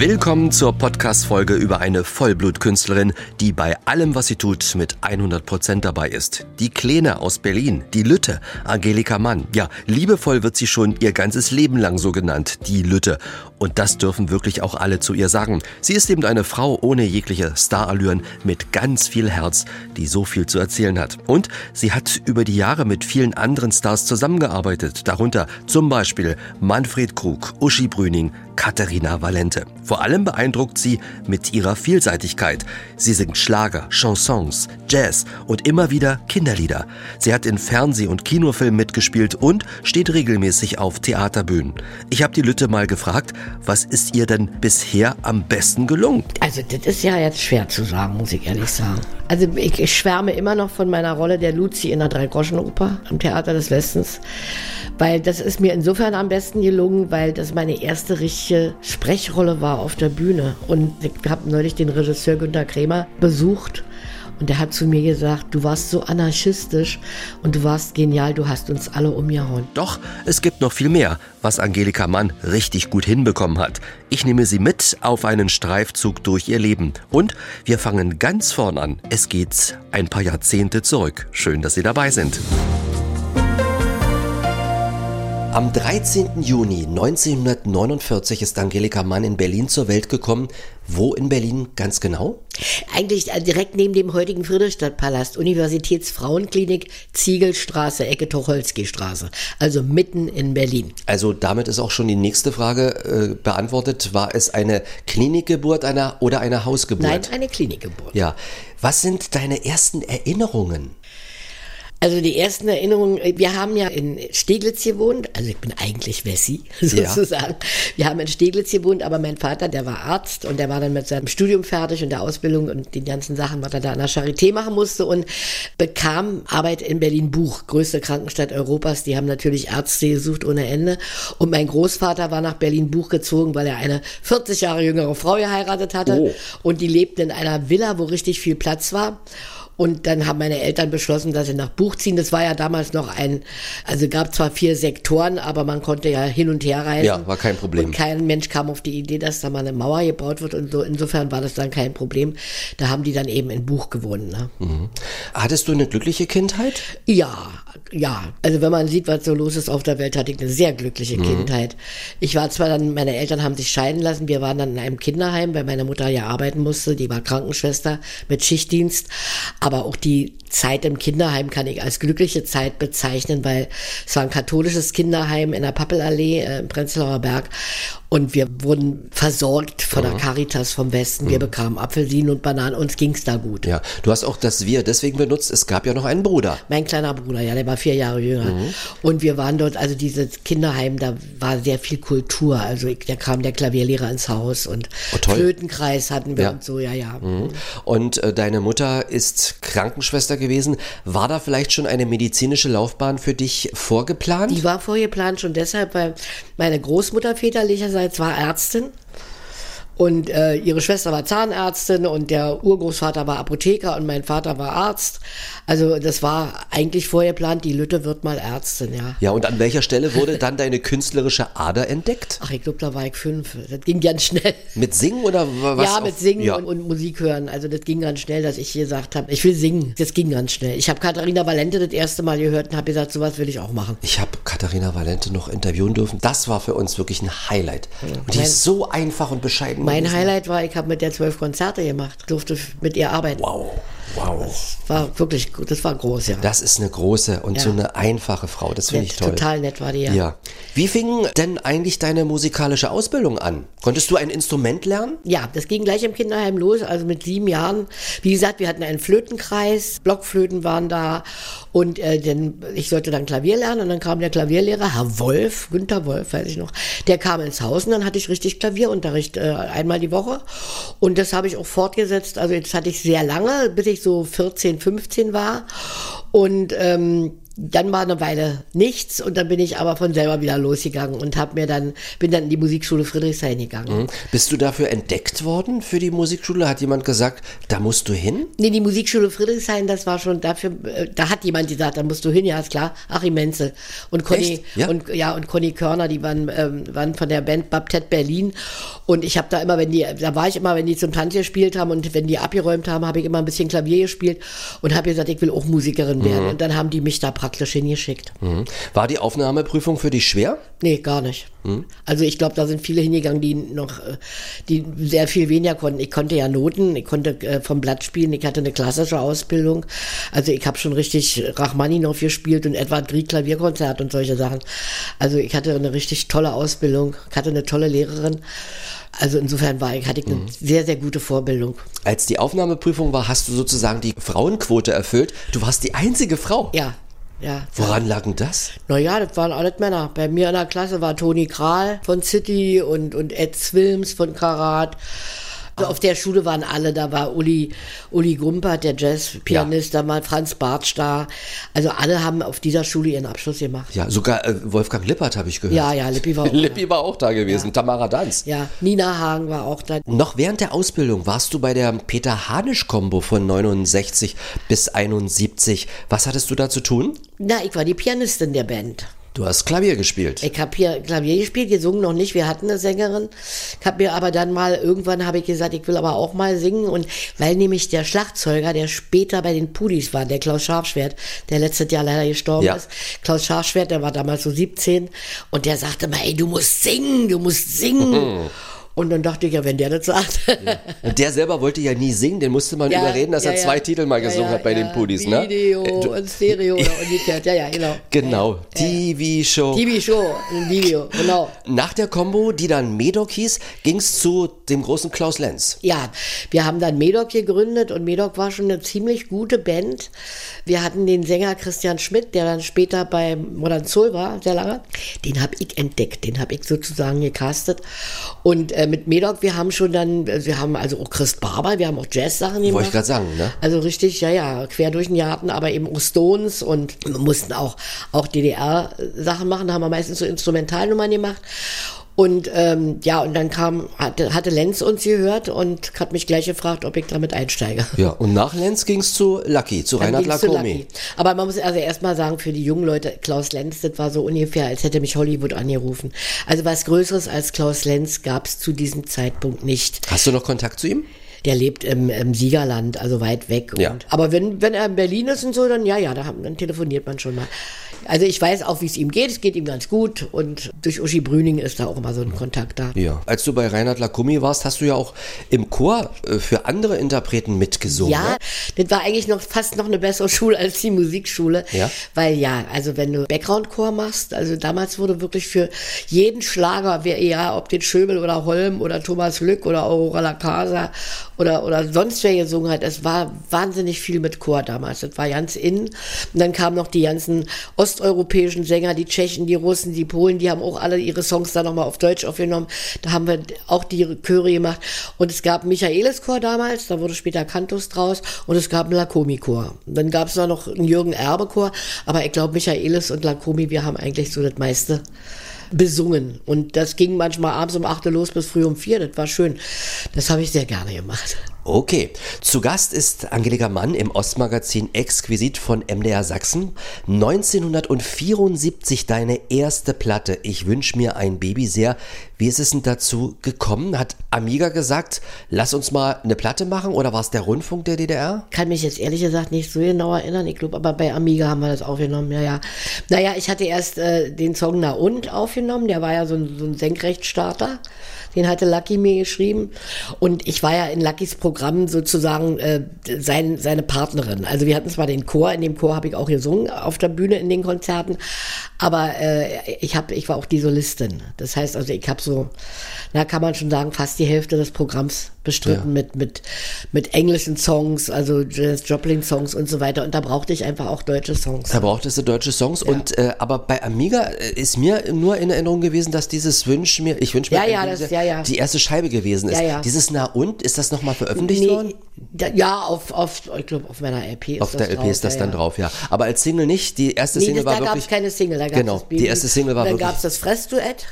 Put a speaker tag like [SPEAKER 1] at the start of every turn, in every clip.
[SPEAKER 1] Willkommen zur Podcast-Folge über eine Vollblutkünstlerin, die bei allem, was sie tut, mit 100 Prozent dabei ist. Die Kleine aus Berlin, die Lütte, Angelika Mann. Ja, liebevoll wird sie schon ihr ganzes Leben lang so genannt, die Lütte. Und das dürfen wirklich auch alle zu ihr sagen. Sie ist eben eine Frau ohne jegliche Starallüren, mit ganz viel Herz, die so viel zu erzählen hat. Und sie hat über die Jahre mit vielen anderen Stars zusammengearbeitet, darunter zum Beispiel Manfred Krug, Uschi Brüning, Katharina Valente. Vor allem beeindruckt sie mit ihrer Vielseitigkeit. Sie singt Schlager, Chansons, Jazz und immer wieder Kinderlieder. Sie hat in Fernseh- und Kinofilmen mitgespielt und steht regelmäßig auf Theaterbühnen. Ich habe die Lütte mal gefragt, was ist ihr denn bisher am besten gelungen?
[SPEAKER 2] Also das ist ja jetzt schwer zu sagen, muss ich ehrlich sagen. Also ich schwärme immer noch von meiner Rolle der Luzi in der Dreigroschenoper am Theater des Westens, weil das ist mir insofern am besten gelungen, weil das meine erste richtige Sprechrolle war auf der Bühne. Und ich habe neulich den Regisseur Günter Kremer besucht und der hat zu mir gesagt, du warst so anarchistisch und du warst genial, du hast uns alle umgehauen.
[SPEAKER 1] Doch, es gibt noch viel mehr, was Angelika Mann richtig gut hinbekommen hat. Ich nehme Sie mit auf einen Streifzug durch ihr Leben. Und wir fangen ganz vorn an. Es geht ein paar Jahrzehnte zurück. Schön, dass Sie dabei sind. Am 13. Juni 1949 ist Angelika Mann in Berlin zur Welt gekommen. Wo in Berlin ganz genau?
[SPEAKER 2] Eigentlich äh, direkt neben dem heutigen Friedrichstadtpalast, Universitätsfrauenklinik, Ziegelstraße, Ecke Tucholsky-Straße. Also mitten in Berlin.
[SPEAKER 1] Also damit ist auch schon die nächste Frage äh, beantwortet. War es eine Klinikgeburt einer, oder eine Hausgeburt?
[SPEAKER 2] Nein, eine Klinikgeburt.
[SPEAKER 1] Ja. Was sind deine ersten Erinnerungen?
[SPEAKER 2] Also die ersten Erinnerungen, wir haben ja in Steglitz gewohnt, also ich bin eigentlich Wessi sozusagen. Ja. Wir haben in Steglitz gewohnt, aber mein Vater, der war Arzt und der war dann mit seinem Studium fertig und der Ausbildung und den ganzen Sachen, was er da an der Charité machen musste und bekam Arbeit in Berlin Buch, größte Krankenstadt Europas. Die haben natürlich Ärzte gesucht ohne Ende. Und mein Großvater war nach Berlin Buch gezogen, weil er eine 40 Jahre jüngere Frau geheiratet hatte oh. und die lebten in einer Villa, wo richtig viel Platz war. Und dann haben meine Eltern beschlossen, dass sie nach Buch ziehen. Das war ja damals noch ein, also gab zwar vier Sektoren, aber man konnte ja hin und her reisen.
[SPEAKER 1] Ja, war kein Problem.
[SPEAKER 2] Und kein Mensch kam auf die Idee, dass da mal eine Mauer gebaut wird und so. Insofern war das dann kein Problem. Da haben die dann eben in Buch gewohnt. Ne?
[SPEAKER 1] Mhm. Hattest du eine glückliche Kindheit?
[SPEAKER 2] Ja, ja. Also wenn man sieht, was so los ist auf der Welt, hatte ich eine sehr glückliche mhm. Kindheit. Ich war zwar dann, meine Eltern haben sich scheiden lassen. Wir waren dann in einem Kinderheim, weil meine Mutter ja arbeiten musste. Die war Krankenschwester mit Schichtdienst. Aber aber auch die Zeit im Kinderheim kann ich als glückliche Zeit bezeichnen, weil es war ein katholisches Kinderheim in der Pappelallee äh, im Prenzlauer Berg und wir wurden versorgt von der mhm. Caritas vom Westen. Wir mhm. bekamen Apfelsinen und Bananen, uns ging's da gut.
[SPEAKER 1] Ja, du hast auch das Wir deswegen benutzt. Es gab ja noch einen Bruder.
[SPEAKER 2] Mein kleiner Bruder, ja, der war vier Jahre jünger. Mhm. Und wir waren dort, also dieses Kinderheim, da war sehr viel Kultur. Also ich, da kam der Klavierlehrer ins Haus und oh, Flötenkreis hatten wir ja. und so, ja, ja. Mhm.
[SPEAKER 1] Und äh, deine Mutter ist Krankenschwester gewesen. War da vielleicht schon eine medizinische Laufbahn für dich vorgeplant?
[SPEAKER 2] Die war vorgeplant schon deshalb, weil meine Großmutter väterlicherseits war Ärztin und äh, ihre Schwester war Zahnärztin und der Urgroßvater war Apotheker und mein Vater war Arzt. Also das war eigentlich vorher geplant, die Lütte wird mal Ärztin, ja.
[SPEAKER 1] Ja, und an welcher Stelle wurde dann deine künstlerische Ader entdeckt?
[SPEAKER 2] Ach, ich glaube, da war ich fünf. Das ging ganz schnell.
[SPEAKER 1] Mit Singen oder was?
[SPEAKER 2] Ja, mit Singen ja. Und, und, Musik hören. Also das ging ganz schnell, dass ich gesagt habe, ich will singen. Das ging ganz schnell. Ich habe Katharina Valente das erste Mal gehört und habe gesagt, sowas will ich auch machen.
[SPEAKER 1] Ich habe Katharina Valente noch interviewen dürfen. Das war für uns wirklich ein Highlight. Und die ist so einfach und bescheiden.
[SPEAKER 2] Mein. Highlight war, ich habe mit der zwölf Konzerte gemacht, durfte mit ihr arbeiten.
[SPEAKER 1] Wow. Wow.
[SPEAKER 2] Das war wirklich, das war groß, ja.
[SPEAKER 1] Das ist eine große und ja. so eine einfache Frau. Das finde ich toll.
[SPEAKER 2] Total nett war die, ja.
[SPEAKER 1] ja. Wie fing denn eigentlich deine musikalische Ausbildung an? Konntest du ein Instrument lernen?
[SPEAKER 2] Ja, das ging gleich im Kinderheim los, also mit sieben Jahren. Wie gesagt, wir hatten einen Flötenkreis, Blockflöten waren da und äh, denn ich sollte dann Klavier lernen und dann kam der Klavierlehrer, Herr Wolf, Günther Wolf, weiß ich noch, der kam ins Haus und dann hatte ich richtig Klavierunterricht äh, einmal die Woche und das habe ich auch fortgesetzt. Also jetzt hatte ich sehr lange, bis ich so 14, 15 war. Und ähm, dann war eine Weile nichts und dann bin ich aber von selber wieder losgegangen und habe mir dann bin dann in die Musikschule Friedrichshain gegangen. Mhm.
[SPEAKER 1] Bist du dafür entdeckt worden für die Musikschule? Hat jemand gesagt, da musst du hin?
[SPEAKER 2] Nee, die Musikschule Friedrichshain, das war schon dafür, äh, da hat jemand gesagt, da musst du hin, ja ist klar, Achim Menzel und Conny ja? und ja und Conny Körner, die waren ähm, waren von der Band Baptet Berlin und ich habe da immer, wenn die, da war ich immer, wenn die zum Tanz gespielt haben und wenn die abgeräumt haben, habe ich immer ein bisschen Klavier gespielt und habe gesagt, ich will auch Musikerin werden mhm. und dann haben die mich da praktisch hingeschickt.
[SPEAKER 1] Mhm. War die Aufnahmeprüfung für dich schwer?
[SPEAKER 2] Nee, gar nicht. Mhm. Also ich glaube, da sind viele hingegangen, die noch, äh, die sehr viel weniger konnten. Ich konnte ja Noten, ich konnte äh, vom Blatt spielen, ich hatte eine klassische Ausbildung. Also ich habe schon richtig Rachmaninoff gespielt und etwa Grieg Klavierkonzert und solche Sachen. Also ich hatte eine richtig tolle Ausbildung, ich hatte eine tolle Lehrerin. Also insofern war ich, hatte ich eine mhm. sehr, sehr gute Vorbildung.
[SPEAKER 1] Als die Aufnahmeprüfung war, hast du sozusagen die Frauenquote erfüllt. Du warst die einzige Frau.
[SPEAKER 2] Ja, ja.
[SPEAKER 1] Woran lag denn das?
[SPEAKER 2] Naja, das waren alles Männer. Bei mir in der Klasse war Toni Kral von City und, und Ed Swilms von Karat. Also auf der Schule waren alle, da war Uli, Uli Gumpert, der Jazzpianist, ja. da war Franz Bartsch da. Also alle haben auf dieser Schule ihren Abschluss gemacht.
[SPEAKER 1] Ja, sogar äh, Wolfgang Lippert habe ich gehört.
[SPEAKER 2] Ja, ja, Lippi war
[SPEAKER 1] auch Lippi da. war auch da gewesen, ja. Tamara Danz.
[SPEAKER 2] Ja, Nina Hagen war auch da.
[SPEAKER 1] Noch während der Ausbildung warst du bei der Peter Hanisch-Kombo von 69 bis 71. Was hattest du da zu tun?
[SPEAKER 2] Na, ich war die Pianistin der Band.
[SPEAKER 1] Du hast Klavier gespielt.
[SPEAKER 2] Ich habe hier Klavier gespielt, gesungen noch nicht. Wir hatten eine Sängerin. Ich habe mir aber dann mal irgendwann habe ich gesagt, ich will aber auch mal singen und weil nämlich der Schlagzeuger, der später bei den Pudis war, der Klaus Scharfschwert, der letztes Jahr leider gestorben ja. ist. Klaus Scharfschwert, der war damals so 17 und der sagte mal, ey, du musst singen, du musst singen. Und dann dachte ich ja, wenn der das sagt.
[SPEAKER 1] Ja. Und der selber wollte ja nie singen, den musste man ja, überreden, dass ja, er zwei Titel mal gesungen hat bei den Pudis,
[SPEAKER 2] ne? Video äh, und Stereo oder umgekehrt, ja, ja, genau.
[SPEAKER 1] Genau, TV-Show.
[SPEAKER 2] TV-Show, ein Video, genau.
[SPEAKER 1] Nach der Combo, die dann Medoc hieß, ging es zu dem großen Klaus Lenz.
[SPEAKER 2] Ja, wir haben dann Medoc gegründet und Medoc war schon eine ziemlich gute Band. Wir hatten den Sänger Christian Schmidt, der dann später bei Modern Soul war, sehr lange. Den habe ich entdeckt, den habe ich sozusagen gecastet. Und ähm, mit Medoc, wir haben schon dann, wir haben also auch Chris Barber, wir haben auch Jazz-Sachen gemacht.
[SPEAKER 1] Wollte ich gerade sagen, ne?
[SPEAKER 2] Also richtig, ja, ja, quer durch den Garten, aber eben auch Stones und wir mussten auch, auch DDR-Sachen machen, da haben wir meistens so Instrumentalnummern gemacht. Und ähm, ja, und dann kam, hatte, hatte Lenz uns gehört und hat mich gleich gefragt, ob ich damit einsteige.
[SPEAKER 1] Ja, und nach Lenz ging es zu Lucky, zu dann Reinhard Lacomi.
[SPEAKER 2] Aber man muss also erstmal sagen, für die jungen Leute, Klaus Lenz, das war so ungefähr, als hätte mich Hollywood angerufen. Also was Größeres als Klaus Lenz gab es zu diesem Zeitpunkt nicht.
[SPEAKER 1] Hast du noch Kontakt zu ihm?
[SPEAKER 2] Der lebt im, im Siegerland, also weit weg.
[SPEAKER 1] Ja.
[SPEAKER 2] aber wenn, wenn er in Berlin ist und so, dann ja, ja, da, dann telefoniert man schon mal. Also ich weiß auch, wie es ihm geht. Es geht ihm ganz gut und durch Uschi Brüning ist da auch immer so ein Kontakt da.
[SPEAKER 1] Ja. Als du bei Reinhard Lakumi warst, hast du ja auch im Chor äh, für andere Interpreten mitgesungen.
[SPEAKER 2] Ja,
[SPEAKER 1] ne?
[SPEAKER 2] das war eigentlich noch fast noch eine bessere Schule als die Musikschule.
[SPEAKER 1] Ja.
[SPEAKER 2] Weil ja, also wenn du Background-Chor machst, also damals wurde wirklich für jeden Schlager, wer ja, ob den Schöbel oder Holm oder Thomas Lück oder Aurora La Casa oder, oder sonst wer gesungen hat, es war wahnsinnig viel mit Chor damals. Das war ganz in. Und dann kamen noch die ganzen Ost osteuropäischen Sänger, die Tschechen, die Russen, die Polen, die haben auch alle ihre Songs da nochmal auf Deutsch aufgenommen. Da haben wir auch die Chöre gemacht. Und es gab Michaelis Chor damals, da wurde später Kantus draus. Und es gab einen Lakomi-Chor. Dann gab es noch einen Jürgen Erbe-Chor. Aber ich glaube, Michaelis und Lakomi, wir haben eigentlich so das meiste besungen. Und das ging manchmal abends um 8 Uhr los bis früh um 4. Das war schön. Das habe ich sehr gerne gemacht.
[SPEAKER 1] Okay, zu Gast ist Angelika Mann im Ostmagazin Exquisit von MDR Sachsen. 1974 deine erste Platte. Ich wünsche mir ein Baby sehr. Wie ist es denn dazu gekommen? Hat Amiga gesagt, lass uns mal eine Platte machen oder war es der Rundfunk der DDR?
[SPEAKER 2] Kann mich jetzt ehrlich gesagt nicht so genau erinnern. Ich glaube, aber bei Amiga haben wir das aufgenommen. Ja, ja. Naja, ich hatte erst äh, den Song Na und aufgenommen. Der war ja so ein, so ein Senkrechtstarter. Den hatte Lucky mir geschrieben. Und ich war ja in Luckys Programm sozusagen äh, sein, seine Partnerin. Also wir hatten zwar den Chor, in dem Chor habe ich auch gesungen auf der Bühne in den Konzerten, Aber äh, ich habe, ich war auch die Solistin. Das heißt also, ich habe so, na kann man schon sagen, fast die Hälfte des Programms bestritten ja. mit mit mit englischen Songs, also Janis Joplin Songs und so weiter. Und da brauchte ich einfach auch deutsche Songs.
[SPEAKER 1] Da brauchtest du deutsche Songs. Ja. Und äh, aber bei Amiga äh, ist mir nur in Erinnerung gewesen, dass dieses Wünsch mir, ich wünsche mir,
[SPEAKER 2] ja, ja, das, ja, ja.
[SPEAKER 1] die erste Scheibe gewesen ist. Ja, ja. Dieses Na und ist das nochmal veröffentlicht nee, worden?
[SPEAKER 2] Ja, auf, auf ich glaube auf meiner LP ist
[SPEAKER 1] auf
[SPEAKER 2] das
[SPEAKER 1] der LP ist das dann drauf, ja. Aber als Single nicht. Die erste
[SPEAKER 2] nee,
[SPEAKER 1] Single
[SPEAKER 2] das,
[SPEAKER 1] war
[SPEAKER 2] da
[SPEAKER 1] wirklich.
[SPEAKER 2] Da gab es keine Single, da gab
[SPEAKER 1] genau, die erste Single war
[SPEAKER 2] dann
[SPEAKER 1] wirklich.
[SPEAKER 2] Dann gab es das Fressduett.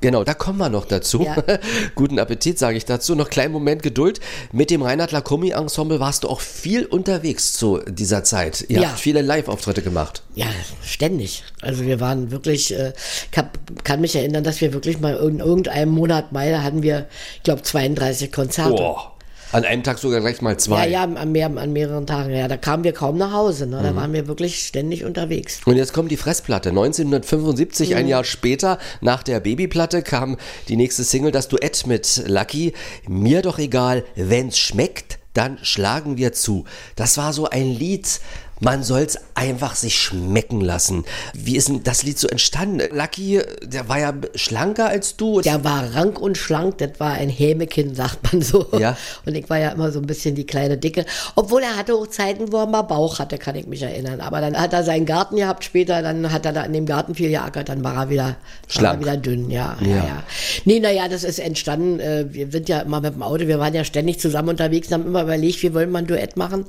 [SPEAKER 1] Genau, da kommen wir noch dazu. Ja. Guten Appetit, sage ich dazu. Noch kleinen Moment Geduld. Mit dem Reinhard Lacomi Ensemble warst du auch viel unterwegs zu dieser Zeit. Ihr
[SPEAKER 2] Ja.
[SPEAKER 1] habt viele Live-Auftritte gemacht.
[SPEAKER 2] Ja, ständig. Also wir waren wirklich, äh, kann mich erinnern, dass wir wirklich mal in irgendeinem Monat Mai, da hatten wir, ich glaube, 32 Konzerte.
[SPEAKER 1] Boah. An einem Tag sogar gleich mal zwei.
[SPEAKER 2] Ja, ja, an, mehr, an mehreren Tagen. Ja, da kamen wir kaum nach Hause. Ne? Da
[SPEAKER 1] Mhm.
[SPEAKER 2] waren wir wirklich ständig unterwegs.
[SPEAKER 1] Und jetzt kommt die Fressplatte. 1975,
[SPEAKER 2] Mhm.
[SPEAKER 1] ein Jahr später, nach der Babyplatte, kam die nächste Single, das Duett mit Lucky. Mir doch egal, wenn's schmeckt, dann schlagen wir zu. Das war so ein Lied, man soll's einfach sich schmecken lassen. Wie ist denn das Lied so entstanden? Lucky, der war ja schlanker als du.
[SPEAKER 2] Der war rank und schlank, das war ein Hämekind, sagt man so.
[SPEAKER 1] Ja.
[SPEAKER 2] Und ich war ja immer so ein bisschen die kleine Dicke. Obwohl er hatte auch Zeiten, wo er mal Bauch hatte, kann ich mich erinnern. Aber dann hat er seinen Garten gehabt später, dann hat er da in dem Garten viel geackert, dann war er wieder, war
[SPEAKER 1] Schlank.
[SPEAKER 2] er wieder dünn, ja, ja,
[SPEAKER 1] Ja.
[SPEAKER 2] ja. Nee, naja, das ist entstanden, äh, wir sind ja immer mit dem Auto, wir waren ja ständig zusammen unterwegs, haben immer überlegt, wir wollen mal ein Duett machen.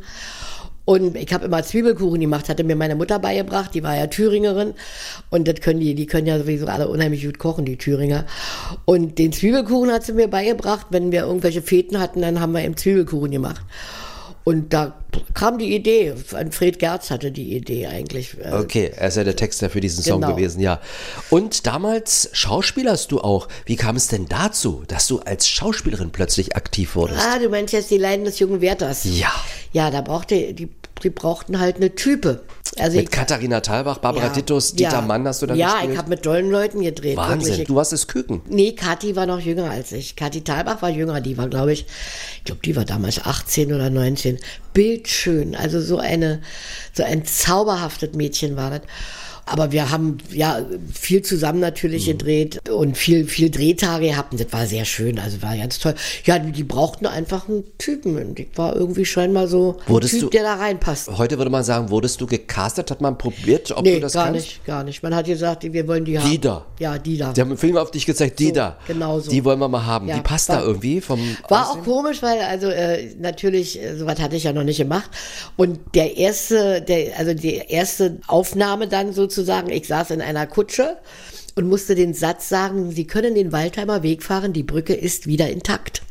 [SPEAKER 2] Und ich habe immer Zwiebelkuchen gemacht, hatte mir meine Mutter beigebracht, die war ja Thüringerin und das können die, die können ja sowieso alle unheimlich gut kochen, die Thüringer. Und den Zwiebelkuchen hat sie mir beigebracht, wenn wir irgendwelche Feten hatten, dann haben wir eben Zwiebelkuchen gemacht. Und da kam die Idee, Fred Gerz hatte die Idee eigentlich. äh,
[SPEAKER 1] Okay, er ist ja der Texter für diesen Song
[SPEAKER 2] Genau.
[SPEAKER 1] gewesen, ja. Und damals schauspielerst du auch. Wie kam es denn dazu, dass du als Schauspielerin plötzlich aktiv wurdest?
[SPEAKER 2] Ah, du meinst jetzt die Leiden des jungen Werthers.
[SPEAKER 1] Ja.
[SPEAKER 2] Ja, da brauchte, die, die brauchten halt eine Type. Also
[SPEAKER 1] Mit
[SPEAKER 2] ich,
[SPEAKER 1] Katharina Thalbach, Barbara
[SPEAKER 2] ja,
[SPEAKER 1] Dittus, Dieter
[SPEAKER 2] ja.
[SPEAKER 1] Mann hast du dann
[SPEAKER 2] Ja,
[SPEAKER 1] gespielt?
[SPEAKER 2] ich habe mit tollen Leuten gedreht.
[SPEAKER 1] Wahnsinn,
[SPEAKER 2] wirklich.
[SPEAKER 1] du warst das Küken.
[SPEAKER 2] Nee, Kathi war noch jünger als ich. Kathi Thalbach war jünger, die war, glaube ich, ich glaube, die war damals 18 oder 19. Bildschön, also so eine, so ein zauberhaftes Mädchen war das. Aber wir haben ja viel zusammen natürlich
[SPEAKER 1] Mhm.
[SPEAKER 2] gedreht und viel, viel Drehtage gehabt und das war sehr schön, also war ganz toll. Ja, die, die brauchten einfach einen Typen und ich war irgendwie scheinbar so ein
[SPEAKER 1] Wurdest
[SPEAKER 2] Typ,
[SPEAKER 1] du-
[SPEAKER 2] der da reinpasst.
[SPEAKER 1] Heute würde man sagen, wurdest du gecastet? Hat man probiert, ob
[SPEAKER 2] Nee,
[SPEAKER 1] du das
[SPEAKER 2] gar
[SPEAKER 1] kannst?
[SPEAKER 2] nicht, gar nicht. Man hat gesagt, wir wollen die haben.
[SPEAKER 1] Die da.
[SPEAKER 2] Ja, die da.
[SPEAKER 1] Die haben einen Film auf dich gezeigt, die
[SPEAKER 2] So,
[SPEAKER 1] da.
[SPEAKER 2] genau so.
[SPEAKER 1] Die wollen wir mal haben.
[SPEAKER 2] Ja,
[SPEAKER 1] die passt
[SPEAKER 2] war-
[SPEAKER 1] da irgendwie vom
[SPEAKER 2] War
[SPEAKER 1] Aussehen?
[SPEAKER 2] auch komisch, weil also äh, natürlich äh, sowas hatte ich ja noch nicht gemacht und der erste, der also die erste Aufnahme dann sozusagen, ich saß in einer Kutsche und musste den Satz sagen, Sie können den Waldheimer Weg fahren, die Brücke ist wieder intakt.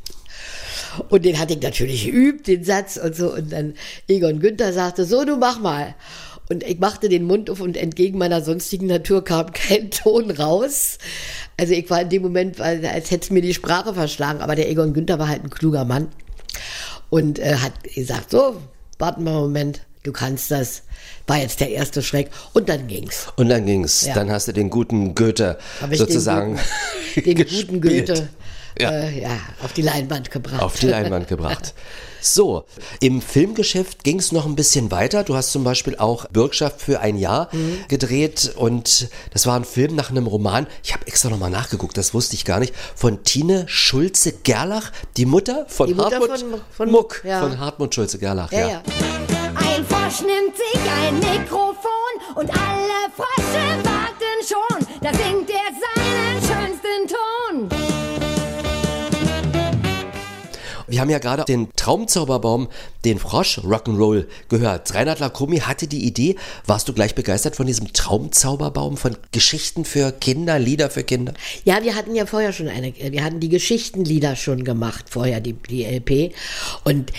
[SPEAKER 2] Und den hatte ich natürlich geübt, den Satz und so. Und dann Egon Günther sagte, so, du mach mal. Und ich machte den Mund auf und entgegen meiner sonstigen Natur kam kein Ton raus. Also ich war in dem Moment, als hätte mir die Sprache verschlagen. Aber der Egon Günther war halt ein kluger Mann und äh, hat gesagt, so, warten wir einen Moment, du kannst das. War jetzt der erste Schreck. Und dann ging's.
[SPEAKER 1] Und dann ging's.
[SPEAKER 2] Ja.
[SPEAKER 1] Dann hast du den guten Goethe
[SPEAKER 2] Hab ich
[SPEAKER 1] sozusagen
[SPEAKER 2] den guten, den guten. Goethe
[SPEAKER 1] Ja.
[SPEAKER 2] Äh, ja, auf die Leinwand gebracht.
[SPEAKER 1] auf die Leinwand gebracht. So, im Filmgeschäft ging es noch ein bisschen weiter. Du hast zum Beispiel auch Bürgschaft für ein Jahr
[SPEAKER 2] Mhm.
[SPEAKER 1] gedreht und das war ein Film nach einem Roman. Ich habe extra nochmal nachgeguckt, das wusste ich gar nicht. Von Tine Schulze-Gerlach, die Mutter von
[SPEAKER 2] Die Mutter
[SPEAKER 1] Hartmut
[SPEAKER 2] von- von
[SPEAKER 1] Muck,
[SPEAKER 2] ja.
[SPEAKER 1] von Hartmut Schulze-Gerlach.
[SPEAKER 2] ja, ja.
[SPEAKER 3] Ein Frosch nimmt sich ein Mikrofon und alle Frösche warten schon. Da singt er seinen schönsten Ton.
[SPEAKER 1] Wir haben ja gerade den Traumzauberbaum, den Frosch Rock'n'Roll gehört. Reinhard Lacromi hatte die Idee. Warst du gleich begeistert von diesem Traumzauberbaum, von Geschichten für Kinder, Lieder für Kinder?
[SPEAKER 2] Ja, wir hatten ja vorher schon eine, wir hatten die Geschichtenlieder schon gemacht, vorher die, die LP. Und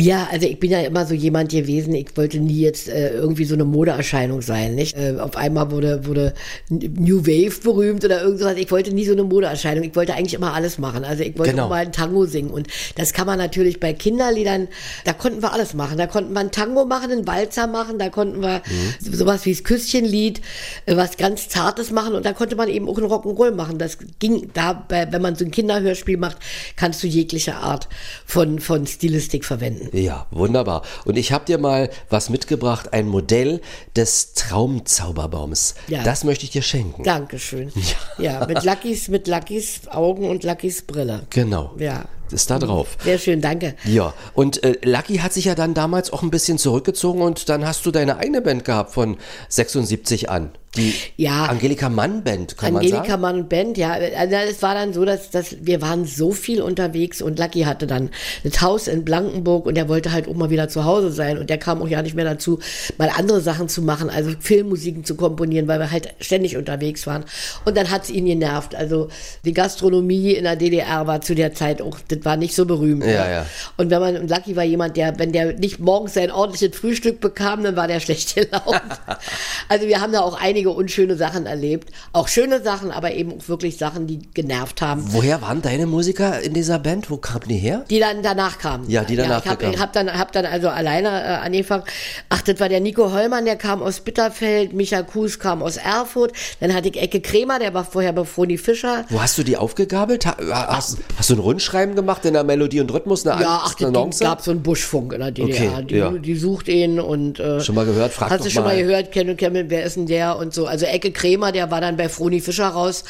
[SPEAKER 2] ja, also ich bin ja immer so jemand gewesen, ich wollte nie jetzt äh, irgendwie so eine Modeerscheinung sein, nicht? Äh, auf einmal wurde, wurde New Wave berühmt oder irgend sowas. Ich wollte nie so eine Modeerscheinung. Ich wollte eigentlich immer alles machen. Also ich wollte
[SPEAKER 1] Genau.
[SPEAKER 2] auch mal ein Tango singen. Und das kann man natürlich bei Kinderliedern, da konnten wir alles machen. Da konnten wir ein Tango machen, einen Walzer machen, da konnten wir sowas wie das Küsschenlied, äh, was ganz Zartes machen und da konnte man eben auch einen Rock'n'Roll machen. Das ging da, wenn man so ein Kinderhörspiel macht, kannst du jegliche Art von, von Stilistik verwenden.
[SPEAKER 1] Ja, wunderbar. Und ich habe dir mal was mitgebracht, ein Modell des Traumzauberbaums.
[SPEAKER 2] Ja.
[SPEAKER 1] Das möchte ich dir schenken.
[SPEAKER 2] Dankeschön. Ja, mit Luckys, mit Luckys Augen und Luckys Brille.
[SPEAKER 1] Genau.
[SPEAKER 2] Ja.
[SPEAKER 1] Ist da drauf.
[SPEAKER 2] Sehr schön, danke.
[SPEAKER 1] Ja, und äh, Lucky hat sich ja dann damals auch ein bisschen zurückgezogen und dann hast du deine eigene Band gehabt von 76 an. Die
[SPEAKER 2] Ja.
[SPEAKER 1] Angelika Mann Band, kann
[SPEAKER 2] Angelika
[SPEAKER 1] man sagen.
[SPEAKER 2] Mann und Band, ja. Also es war dann so, dass, dass wir waren so viel unterwegs und Lucky hatte dann das Haus in Blankenburg und er wollte halt auch mal wieder zu Hause sein und der kam auch ja nicht mehr dazu, mal andere Sachen zu machen, also Filmmusiken zu komponieren, weil wir halt ständig unterwegs waren. Und dann hat es ihn genervt. Also die Gastronomie in der DDR war zu der Zeit auch, das war nicht so berühmt.
[SPEAKER 1] Ja,
[SPEAKER 2] ne?
[SPEAKER 1] ja.
[SPEAKER 2] Und wenn man, und Lucky war jemand, der, wenn der nicht morgens sein ordentliches Frühstück bekam, dann war der schlecht gelaunt. also wir haben da auch einige unschöne Sachen erlebt. Auch schöne Sachen, aber eben auch wirklich Sachen, die genervt haben.
[SPEAKER 1] Woher waren deine Musiker in dieser Band? Wo kamen die her?
[SPEAKER 2] Die dann danach kamen.
[SPEAKER 1] Ja, die danach
[SPEAKER 2] ich habe
[SPEAKER 1] kamen.
[SPEAKER 2] hab dann, hab dann also alleine äh, angefangen. Ach, das war der Nico Hollmann, der kam aus Bitterfeld. Micha Kuhs kam aus Erfurt. Dann hatte ich Ecke Kremer, der war vorher bei Froni Fischer.
[SPEAKER 1] Wo hast du die aufgegabelt? Ha- Hast, hast du ein Rundschreiben gemacht in der Melodie und Rhythmus? Eine
[SPEAKER 2] Ja, ach,
[SPEAKER 1] Annonce?
[SPEAKER 2] gab so einen Buschfunk in der DDR.
[SPEAKER 1] Okay,
[SPEAKER 2] die,
[SPEAKER 1] ja.
[SPEAKER 2] die sucht ihn und äh,
[SPEAKER 1] Schon mal gehört? Frag
[SPEAKER 2] Hast du schon mal
[SPEAKER 1] mal.
[SPEAKER 2] gehört, kennen kennen, wer ist denn der und so. Also Ecke Kremer, der war dann bei Froni Fischer raus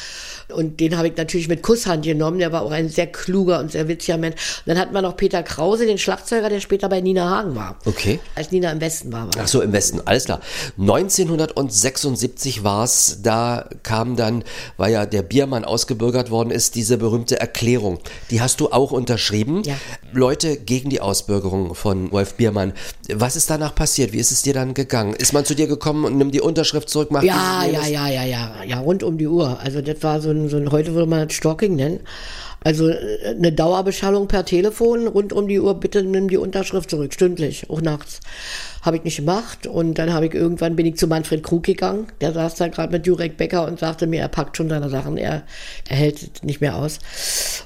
[SPEAKER 2] und den habe ich natürlich mit Kusshand genommen. Der war auch ein sehr kluger und sehr witziger Mensch. Und dann hatten wir noch Peter Krause, den Schlagzeuger, der später bei Nina Hagen war.
[SPEAKER 1] Okay.
[SPEAKER 2] Als Nina im Westen war. war.
[SPEAKER 1] Ach so, im Westen, alles klar. 1976 war's, da kam dann, weil ja der Biermann ausgebürgert worden ist, diese berühmte Erklärung. Die hast du auch unterschrieben.
[SPEAKER 2] Ja.
[SPEAKER 1] Leute gegen die Ausbürgerung von Wolf Biermann. Was ist danach passiert? Wie ist es dir dann gegangen? Ist man zu dir gekommen und nimmt die Unterschrift zurück? Macht
[SPEAKER 2] Ja, ja, ja, ja, ja, ja, rund um die Uhr. Also das war so ein, so ein heute würde man das Stalking nennen. Also äh, eine Dauerbeschallung per Telefon, rund um die Uhr, bitte nimm die Unterschrift zurück, stündlich, auch nachts. Habe ich nicht gemacht und dann habe ich irgendwann bin ich zu Manfred Krug gegangen, der saß da gerade mit Jurek Becker und sagte mir, er packt schon seine Sachen, er, er hält nicht mehr aus.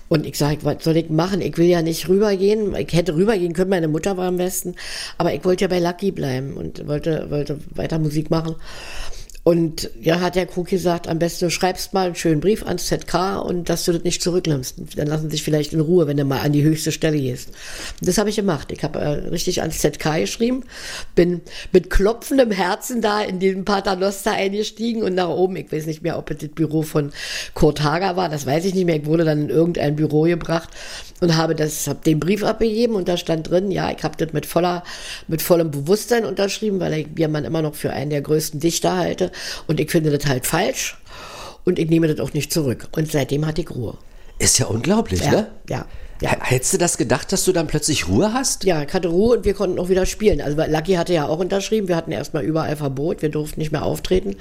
[SPEAKER 2] Und ich sage, was soll ich machen? Ich will ja nicht rübergehen. Ich hätte rübergehen können, meine Mutter war am besten, aber ich wollte ja bei Lucky bleiben und wollte, wollte weiter Musik machen. Und ja, hat der Krug gesagt, am besten du schreibst mal einen schönen Brief ans ZK und dass du das nicht zurücknimmst. Dann lassen sie sich vielleicht in Ruhe, wenn du mal an die höchste Stelle gehst. Und das habe ich gemacht. Ich habe äh, richtig ans ZK geschrieben, bin mit klopfendem Herzen da in diesen Paternoster eingestiegen und nach oben, ich weiß nicht mehr, ob es das Büro von Kurt Hager war, das weiß ich nicht mehr. Ich wurde dann in irgendein Büro gebracht und habe das, habe den Brief abgegeben und da stand drin, ja, ich habe das mit voller, mit vollem Bewusstsein unterschrieben, weil ich Biermann immer noch für einen der größten Dichter halte und ich finde das halt falsch und ich nehme das auch nicht zurück. Und seitdem hatte ich Ruhe.
[SPEAKER 1] Ist ja unglaublich,
[SPEAKER 2] Ja,
[SPEAKER 1] ne?
[SPEAKER 2] ja, ja.
[SPEAKER 1] Hättest du das gedacht, dass du dann plötzlich Ruhe hast?
[SPEAKER 2] Ja, ich hatte Ruhe und wir konnten auch wieder spielen. Also Lucky hatte ja auch unterschrieben, wir hatten erstmal überall Verbot, wir durften nicht mehr auftreten.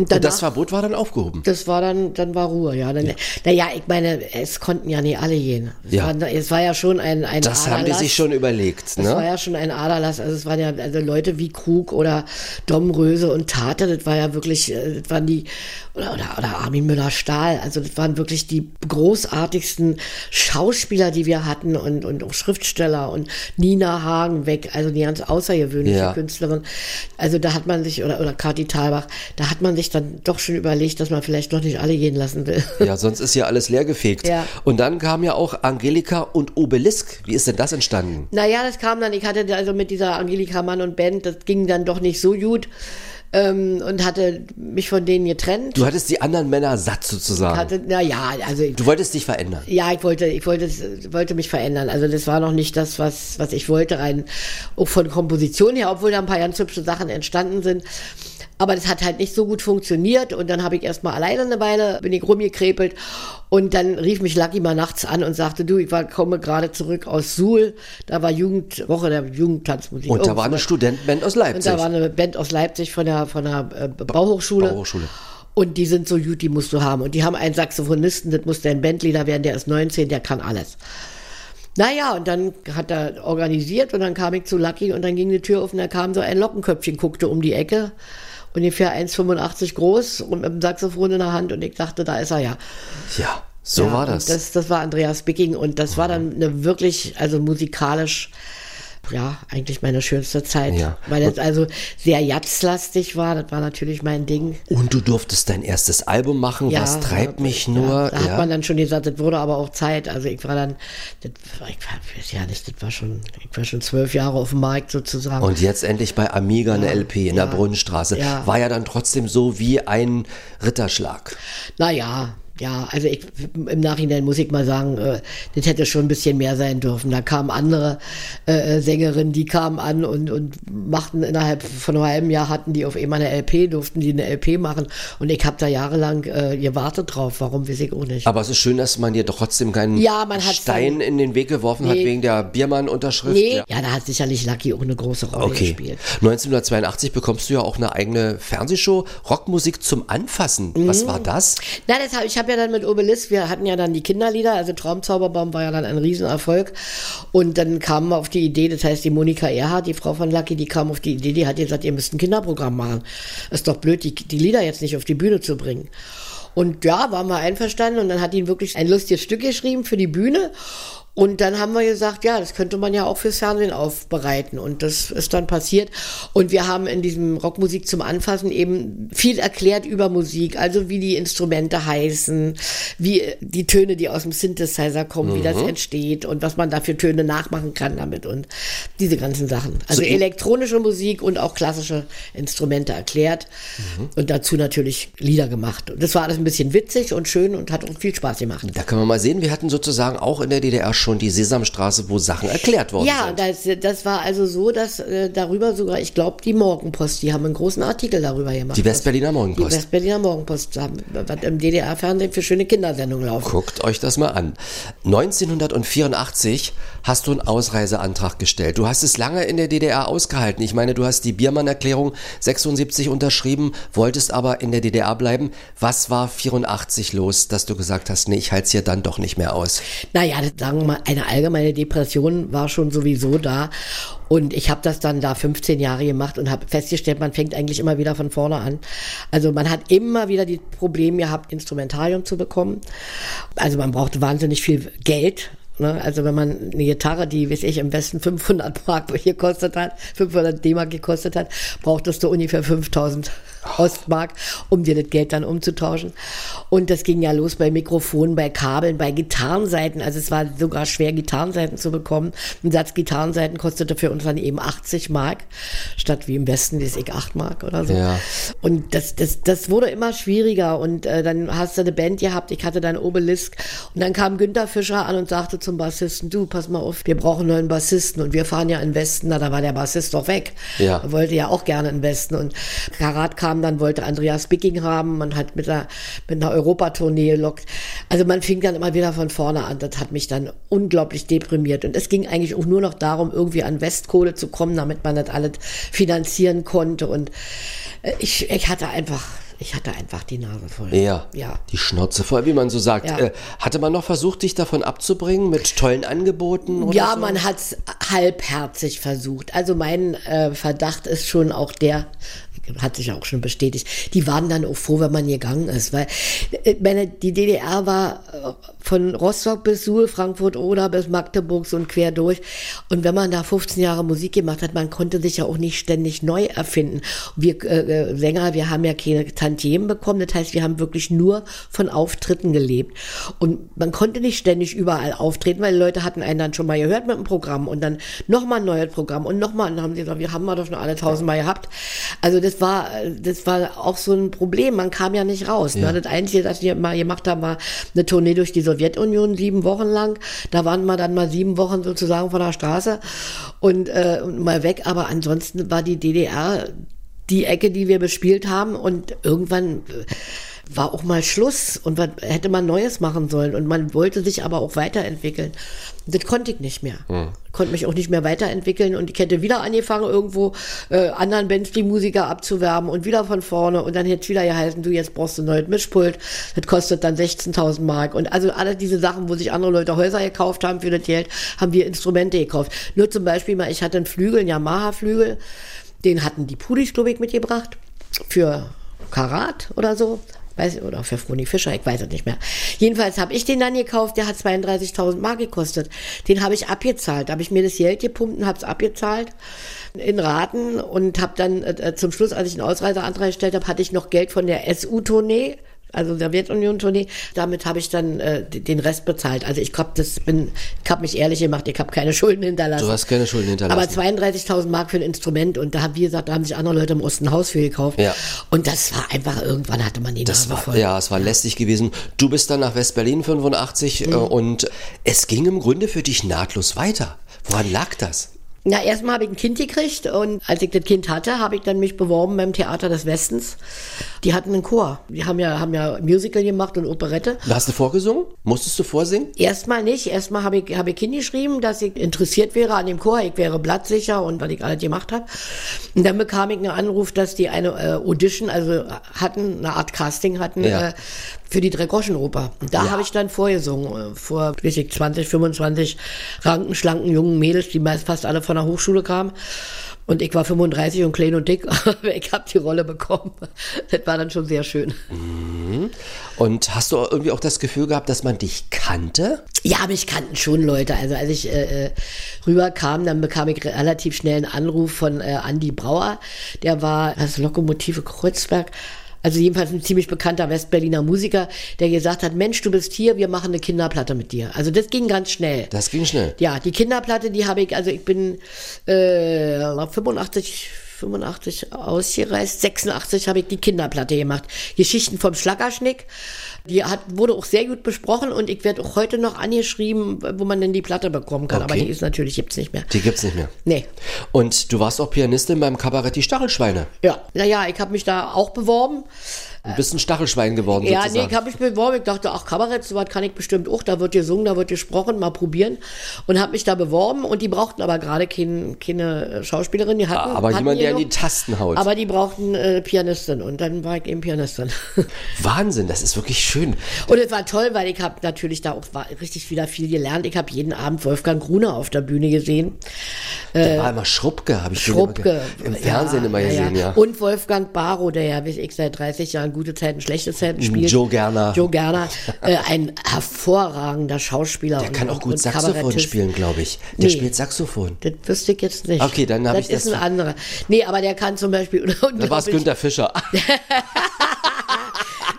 [SPEAKER 2] Und,
[SPEAKER 1] Und das
[SPEAKER 2] danach-
[SPEAKER 1] Verbot war dann aufgehoben.
[SPEAKER 2] Das war dann, dann war Ruhe, ja. Dann, Naja, ich meine, es konnten ja nicht alle gehen. Es,
[SPEAKER 1] Ja.
[SPEAKER 2] war, es war ja schon ein, ein
[SPEAKER 1] Das haben die
[SPEAKER 2] Aderlass.
[SPEAKER 1] sich schon überlegt,
[SPEAKER 2] Das war
[SPEAKER 1] ne?
[SPEAKER 2] ja schon ein Aderlass. Also es waren ja also Leute wie Krug oder Dom Röse und Tate. Das war ja wirklich, äh, das waren die oder oder, oder Armin Müller-Stahl. Also das waren wirklich die großartigsten Schauspieler, die wir hatten und und auch Schriftsteller und Nina Hagen weg. Also die ganz außergewöhnliche
[SPEAKER 1] Ja.
[SPEAKER 2] Künstlerin. Also da hat man sich oder oder Kathi Thalbach. Da hat man sich dann doch schon überlegt, dass man vielleicht doch nicht alle gehen lassen will.
[SPEAKER 1] Ja, sonst ist ja alles leergefegt.
[SPEAKER 2] Ja.
[SPEAKER 1] Und dann kam ja auch Angelika und Obelisk. Wie ist denn das entstanden?
[SPEAKER 2] Naja, das kam dann, ich hatte also mit dieser Angelika Mann und Band, das ging dann doch nicht so gut ähm, und hatte mich von denen getrennt.
[SPEAKER 1] Du hattest die anderen Männer satt sozusagen.
[SPEAKER 2] hatte, naja, also
[SPEAKER 1] du wolltest dich verändern.
[SPEAKER 2] ja, ich wollte, ich wollte, wollte mich verändern. Also das war noch nicht das, was, was ich wollte, rein auch von Komposition her, obwohl da ein paar ganz hübsche Sachen entstanden sind. Aber das hat halt nicht so gut funktioniert und dann habe ich erstmal alleine eine Weile, bin ich rumgekrepelt und dann rief mich Lucky mal nachts an und sagte, du, ich war, komme gerade zurück aus Suhl, da war Jugendwoche der Jugendtanzmusik.
[SPEAKER 1] Und da war eine Studentenband aus
[SPEAKER 2] Und
[SPEAKER 1] Leipzig.
[SPEAKER 2] da war eine Band aus Leipzig von der, von der äh, Bauhochschule.
[SPEAKER 1] Bauhochschule.
[SPEAKER 2] Und die sind so gut, die musst du haben. Und die haben einen Saxophonisten, das muss dein Bandleader werden, der ist 19, der kann alles. Naja, und dann hat er organisiert und dann kam ich zu Lucky und dann ging die Tür auf und da kam so ein Lockenköpfchen, guckte um die Ecke, ungefähr 1,85 groß und mit dem Saxophon in der Hand und ich dachte, da ist er ja.
[SPEAKER 1] ja, so
[SPEAKER 2] ja,
[SPEAKER 1] war das.
[SPEAKER 2] das. Das war Andreas Bicking und das war dann eine wirklich, also musikalisch ja, eigentlich meine schönste Zeit.
[SPEAKER 1] Ja.
[SPEAKER 2] Weil es also sehr jazzlastig war, das war natürlich mein Ding.
[SPEAKER 1] Und du durftest dein erstes Album machen,
[SPEAKER 2] Ja,
[SPEAKER 1] was treibt
[SPEAKER 2] ja,
[SPEAKER 1] mich nur.
[SPEAKER 2] Da hat man dann schon gesagt, das wurde aber auch Zeit. Also ich war dann, das war, ich weiß ja nicht, das war schon, ich war schon zwölf Jahre auf dem Markt sozusagen.
[SPEAKER 1] Und jetzt endlich bei Amiga eine LP in der Brunnenstraße. War ja dann trotzdem so wie ein Ritterschlag.
[SPEAKER 2] Naja, ja, also ich, im Nachhinein muss ich mal sagen, äh, das hätte schon ein bisschen mehr sein dürfen. Da kamen andere äh, Sängerinnen, die kamen an und, und machten innerhalb von einem halben Jahr hatten die auf einmal eine LP, durften die eine LP machen und ich habe da jahrelang äh, gewartet drauf. Warum, weiß ich auch nicht.
[SPEAKER 1] Aber es ist schön, dass man dir trotzdem keinen
[SPEAKER 2] Ja,
[SPEAKER 1] Stein
[SPEAKER 2] dann-
[SPEAKER 1] in den Weg geworfen hat
[SPEAKER 2] Nee.
[SPEAKER 1] wegen der Biermann-Unterschrift.
[SPEAKER 2] nee,
[SPEAKER 1] Ja.
[SPEAKER 2] ja. da hat sicherlich Lucky auch eine große Rolle
[SPEAKER 1] Okay.
[SPEAKER 2] gespielt.
[SPEAKER 1] 1982 bekommst du ja auch eine eigene Fernsehshow, Rockmusik zum Anfassen.
[SPEAKER 2] Mhm.
[SPEAKER 1] Was war das?
[SPEAKER 2] Na, das hab, ich habe ja dann mit Obelisk, wir hatten ja dann die Kinderlieder, also Traumzauberbaum war ja dann ein Riesenerfolg. Und dann wir auf die Idee, das heißt, die Monika Erhardt, die Frau von Lucky, die kam auf die Idee, die hat gesagt, ihr müsst ein Kinderprogramm machen. Ist doch blöd, die, die Lieder jetzt nicht auf die Bühne zu bringen. Und ja, waren wir einverstanden und dann hat ihn wirklich ein lustiges Stück geschrieben für die Bühne. Und dann haben wir gesagt, ja, das könnte man ja auch fürs Fernsehen aufbereiten. Und das ist dann passiert. Und wir haben in diesem Rockmusik zum Anfassen eben viel erklärt über Musik, also wie die Instrumente heißen, wie die Töne, die aus dem Synthesizer kommen, wie das entsteht und was man da für Töne nachmachen kann damit und diese ganzen Sachen. Also
[SPEAKER 1] So
[SPEAKER 2] elektronische Musik und auch klassische Instrumente erklärt und dazu natürlich Lieder gemacht. Und das war alles ein bisschen witzig und schön und hat auch viel Spaß gemacht.
[SPEAKER 1] Da können wir mal sehen, wir hatten sozusagen auch in der DDR schon die Sesamstraße, wo Sachen erklärt worden
[SPEAKER 2] Ja,
[SPEAKER 1] sind.
[SPEAKER 2] das, das war also so, dass äh, darüber sogar, ich glaube, die Morgenpost, die haben einen großen Artikel darüber gemacht.
[SPEAKER 1] Die Westberliner
[SPEAKER 2] Die
[SPEAKER 1] Morgenpost.
[SPEAKER 2] Westberliner Morgenpost haben, was im DDR-Fernsehen für schöne Kindersendungen laufen.
[SPEAKER 1] Guckt euch das mal an. 1984 hast du einen Ausreiseantrag gestellt. Du hast es lange in der DDR ausgehalten. Ich meine, du hast die Biermann-Erklärung 76 unterschrieben, wolltest aber in der DDR bleiben. Was war 84 los, dass du gesagt hast, nee, ich halte es hier dann doch nicht mehr aus?
[SPEAKER 2] Naja, das, sagen wir mal, eine allgemeine Depression war schon sowieso da. Und ich habe das dann da 15 Jahre gemacht und habe festgestellt, man fängt eigentlich immer wieder von vorne an. Also man hat immer wieder die Probleme gehabt, Instrumentarium zu bekommen. Also man brauchte wahnsinnig viel Geld. Ne? Also wenn man eine Gitarre, die, weiß ich, im Westen 500 Mark gekostet hat, 500 D-Mark gekostet hat, brauchtest du ungefähr 5000 Ostmark, um dir das Geld dann umzutauschen. Und das ging ja los bei Mikrofonen, bei Kabeln, bei Gitarrenseiten. Also es war sogar schwer, Gitarrenseiten zu bekommen. Ein Satz Gitarrenseiten kostete für uns dann eben 80 Mark, statt wie im Westen, weiß ich, 8 Mark oder so.
[SPEAKER 1] Ja.
[SPEAKER 2] Und das, das, das wurde immer schwieriger. Und äh, dann hast du eine Band gehabt, ich hatte dann Obelisk. Und dann kam Günther Fischer an und sagte zum Bassisten, du, pass mal auf, wir brauchen neuen Bassisten. Und wir fahren ja in Westen. Na, da war der Bassist doch weg.
[SPEAKER 1] Ja.
[SPEAKER 2] Er wollte ja auch gerne in Westen. Und Karat kam dann, wollte Andreas Bicking haben. Man hat mit einer, mit einer Europatournee gelockt. Also man fing dann immer wieder von vorne an. Das hat mich dann unglaublich deprimiert. Und es ging eigentlich auch nur noch darum, irgendwie an Westkohle zu kommen, damit man das alles finanzieren konnte. Und äh, ich, ich hatte einfach, ich hatte einfach die Nase voll.
[SPEAKER 1] Ja,
[SPEAKER 2] Ja.
[SPEAKER 1] die Schnauze voll, wie man so sagt.
[SPEAKER 2] Ja.
[SPEAKER 1] Äh, hatte man noch versucht, dich davon abzubringen mit tollen Angeboten? Oder
[SPEAKER 2] Ja,
[SPEAKER 1] so?
[SPEAKER 2] man hat's halbherzig versucht. Also mein äh, Verdacht ist schon auch der, hat sich auch schon bestätigt, die waren dann auch froh, wenn man gegangen ist, weil äh, meine, die DDR war äh, von Rostock bis Suhl, Frankfurt oder bis Magdeburg so ein quer durch. Und wenn man da 15 Jahre Musik gemacht hat, man konnte sich ja auch nicht ständig neu erfinden. Wir äh, äh, Sänger, wir haben ja keine Tantiemen bekommen, das heißt, wir haben wirklich nur von Auftritten gelebt. Und man konnte nicht ständig überall auftreten, weil die Leute hatten einen dann schon mal gehört mit dem Programm und dann nochmal ein neues Programm und nochmal, und dann haben sie gesagt, wir haben wir doch schon alle tausendmal gehabt. Also das war, das war auch so ein Problem, man kam ja nicht raus. Ne? Das Einzige, das wir mal gemacht haben, war eine Tournee durch die Sowjetunion, sieben Wochen lang. Da waren wir dann mal sieben Wochen sozusagen von der Straße und, äh, mal weg, aber ansonsten war die DDR die Ecke, die wir bespielt haben und irgendwann äh, war auch mal Schluss und was hätte man Neues machen sollen und man wollte sich aber auch weiterentwickeln. Das konnte ich nicht mehr. Konnte mich auch nicht mehr weiterentwickeln und ich hätte wieder angefangen, irgendwo äh, anderen Bands die Musiker abzuwerben und wieder von vorne und dann hätte es wieder geheißen, du jetzt brauchst du ein neues Mischpult, das kostet dann 16.000 Mark und also alle diese Sachen, wo sich andere Leute Häuser gekauft haben für das Geld, haben wir Instrumente gekauft. Nur zum Beispiel mal, ich hatte einen Flügel, einen Yamaha-Flügel, den hatten die Pudis, glaube ich, mitgebracht für Karat oder so. Weiß, oder für Froni Fischer, ich weiß es nicht mehr. Jedenfalls habe ich den dann gekauft, der hat 32.000 Mark gekostet. Den habe ich abgezahlt, habe ich mir das Geld gepumpt und habe es abgezahlt in Raten und habe dann äh, zum Schluss, als ich einen Ausreiseantrag gestellt habe, hatte ich noch Geld von der SU-Tournee also Sowjetunion-Tournee. Damit habe ich dann äh, den Rest bezahlt. Also ich hab das bin, ich habe mich ehrlich gemacht, ich habe keine Schulden hinterlassen.
[SPEAKER 1] Du hast keine Schulden hinterlassen.
[SPEAKER 2] Aber 32.000 Mark für ein Instrument und da haben, wie gesagt, da haben sich andere Leute im Osten ein Haus für gekauft.
[SPEAKER 1] Ja.
[SPEAKER 2] Und das war einfach, irgendwann hatte man die
[SPEAKER 1] das
[SPEAKER 2] Nase
[SPEAKER 1] war,
[SPEAKER 2] voll.
[SPEAKER 1] Ja, es war lästig gewesen. Du bist dann nach West-Berlin 85
[SPEAKER 2] Mhm.
[SPEAKER 1] äh, und es ging im Grunde für dich nahtlos weiter. Woran lag das?
[SPEAKER 2] Na, erstmal habe ich ein Kind gekriegt und als ich das Kind hatte, habe ich dann mich beworben beim Theater des Westens. Die hatten einen Chor. Die haben ja, haben ja Musical gemacht und Operette.
[SPEAKER 1] Hast du vorgesungen? Musstest du vorsingen?
[SPEAKER 2] Erstmal nicht. Erstmal habe ich, habe ich hingeschrieben, dass ich interessiert wäre an dem Chor. Ich wäre blattsicher und was ich alles gemacht habe. Und dann bekam ich einen Anruf, dass die eine äh, Audition, also hatten, eine Art Casting hatten,
[SPEAKER 1] Ja.
[SPEAKER 2] äh, für die Dreigroschenoper. Da
[SPEAKER 1] Ja.
[SPEAKER 2] habe ich dann vorgesungen, äh, vor, weiß ich, 20, 25 ranken, schlanken jungen Mädels, die meist fast alle von der Hochschule kamen. Und ich war 35 und klein und dick, aber ich habe die Rolle bekommen. Das war dann schon sehr schön.
[SPEAKER 1] Und hast du irgendwie auch das Gefühl gehabt, dass man dich kannte?
[SPEAKER 2] Ja, mich kannten schon Leute. Also als ich äh, äh, rüberkam, dann bekam ich relativ schnell einen Anruf von äh, Andy Brauer. Der war das Lokomotive Kreuzberg. Also jedenfalls ein ziemlich bekannter Westberliner Musiker, der gesagt hat, Mensch, du bist hier, wir machen eine Kinderplatte mit dir. Also das ging ganz schnell.
[SPEAKER 1] Das ging schnell.
[SPEAKER 2] Ja, die Kinderplatte, die habe ich, also ich bin äh, 85, 85 ausgereist, 86 habe ich die Kinderplatte gemacht. Geschichten vom Schlackerschnick. Die hat, wurde auch sehr gut besprochen und ich werde auch heute noch angeschrieben, wo man denn die Platte bekommen kann. Aber
[SPEAKER 1] Okay.
[SPEAKER 2] die ist natürlich, gibt's nicht mehr.
[SPEAKER 1] Die gibt's nicht mehr.
[SPEAKER 2] Nee.
[SPEAKER 1] Und du warst auch Pianistin beim Kabarett Die Stachelschweine.
[SPEAKER 2] Ja, naja, ich habe mich da auch beworben.
[SPEAKER 1] Du bist ein Stachelschwein geworden
[SPEAKER 2] Ja, nee,
[SPEAKER 1] sozusagen.
[SPEAKER 2] ich habe mich beworben. Ich dachte, ach, Kabarett, so was kann ich bestimmt auch. Da wird gesungen, da wird gesprochen, mal probieren. Und habe mich da beworben. Und die brauchten aber gerade kein, keine äh, Schauspielerin. Die hatten,
[SPEAKER 1] Aber
[SPEAKER 2] hatten
[SPEAKER 1] jemand, der
[SPEAKER 2] genug.
[SPEAKER 1] in die Tasten haut.
[SPEAKER 2] Aber die brauchten äh, Pianistin. Und dann war ich eben Pianistin.
[SPEAKER 1] Wahnsinn, das ist wirklich schön.
[SPEAKER 2] Und es war toll, weil ich habe natürlich da auch richtig wieder viel gelernt. Ich habe jeden Abend Wolfgang Gruner auf der Bühne gesehen.
[SPEAKER 1] Der war immer Schruppke, habe ich
[SPEAKER 2] Schrubke.
[SPEAKER 1] immer im Fernsehen immer gesehen, ja.
[SPEAKER 2] Und Wolfgang Barrow, der ja, wie ich, seit 30 Jahren gute Zeiten, schlechte Zeiten spielt.
[SPEAKER 1] Joe Gerner.
[SPEAKER 2] Joe Gerner. Äh, ein hervorragender Schauspieler.
[SPEAKER 1] Der
[SPEAKER 2] und,
[SPEAKER 1] kann auch gut Saxophon spielen, glaube ich. Der
[SPEAKER 2] Nee.
[SPEAKER 1] spielt Saxophon.
[SPEAKER 2] Das wüsste ich jetzt nicht.
[SPEAKER 1] Okay, dann hab
[SPEAKER 2] das
[SPEAKER 1] ich das
[SPEAKER 2] ist ein anderer. Nee, aber der kann zum Beispiel.
[SPEAKER 1] Da war es Günther Fischer.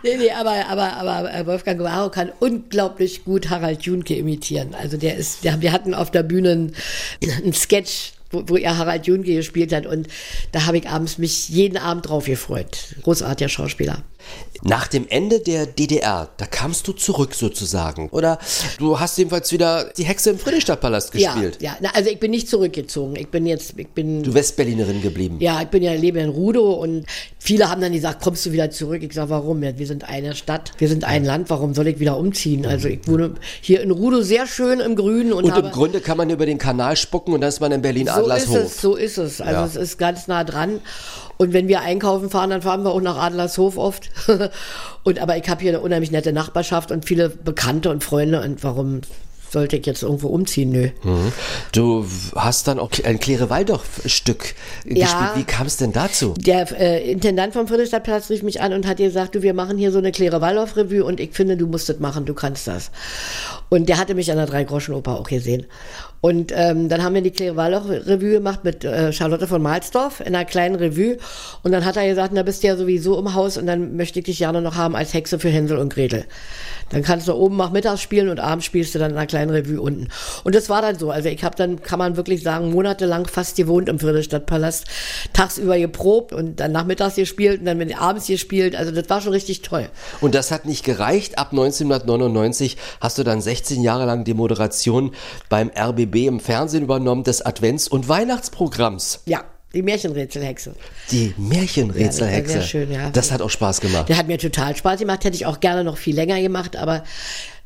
[SPEAKER 2] Nee, nee, aber, aber, aber äh, Wolfgang Guaro kann unglaublich gut Harald Junke imitieren. Also der ist, der, wir hatten auf der Bühne einen, einen Sketch, wo, wo er Harald Junke gespielt hat und da habe ich abends mich jeden Abend drauf gefreut. Großartiger Schauspieler.
[SPEAKER 1] Nach dem Ende der DDR, da kamst du zurück sozusagen. Oder du hast jedenfalls wieder die Hexe im Friedrichstadtpalast gespielt.
[SPEAKER 2] Ja, ja. Na, also ich bin nicht zurückgezogen. Ich bin jetzt, ich bin.
[SPEAKER 1] Du Westberlinerin geblieben.
[SPEAKER 2] Ja, ich bin ja lebe in Rudow und viele haben dann gesagt, kommst du wieder zurück? Ich sage, warum? Ja, wir sind eine Stadt, wir sind ein Land, warum soll ich wieder umziehen? Also ich wohne hier in Rudow sehr schön im Grünen und,
[SPEAKER 1] Und im Grunde kann man über den Kanal spucken und dann ist man in
[SPEAKER 2] so ist es, so ist es. Also
[SPEAKER 1] Ja.
[SPEAKER 2] es ist ganz nah dran. Und wenn wir einkaufen fahren, dann fahren wir auch nach Adlershof oft. und aber ich habe hier eine unheimlich nette Nachbarschaft und viele Bekannte und Freunde. Und warum sollte ich jetzt irgendwo umziehen? Nö.
[SPEAKER 1] Du hast dann auch ein Claire Waldorf-Stück
[SPEAKER 2] Ja.
[SPEAKER 1] gespielt. Wie kam es denn dazu?
[SPEAKER 2] Der äh, Intendant vom Friedrichstadtplatz rief mich an und hat gesagt, du, wir machen hier so eine Claire Waldorf-Revue und ich finde, du musst das machen, du kannst das. Und der hatte mich an der Drei-Groschen-Oper auch gesehen. Und ähm, dann haben wir die Claire Waldorf-Revue gemacht mit äh, Charlotte von Malsdorf in einer kleinen Revue. Und dann hat er gesagt, na bist du ja sowieso im Haus und dann möchte ich dich gerne noch haben als Hexe für Hänsel und Gretel. Dann kannst du oben mach mittags spielen und abends spielst du dann in einer kleinen Revue unten. Und das war dann so. Also ich habe dann, kann man wirklich sagen, monatelang fast gewohnt im Friedrichstadtpalast, tagsüber geprobt und dann nachmittags gespielt und dann abends gespielt. Also das war schon richtig toll.
[SPEAKER 1] Und das hat nicht gereicht. Ab 1999 hast du dann 16 Jahre lang die Moderation beim RBB im Fernsehen übernommen des Advents- und Weihnachtsprogramms.
[SPEAKER 2] Ja, die Märchenrätselhexe.
[SPEAKER 1] Die Märchenrätselhexe.
[SPEAKER 2] Ja, das schön, ja.
[SPEAKER 1] Das hat auch Spaß gemacht.
[SPEAKER 2] Der hat mir total Spaß gemacht, hätte ich auch gerne noch viel länger gemacht, aber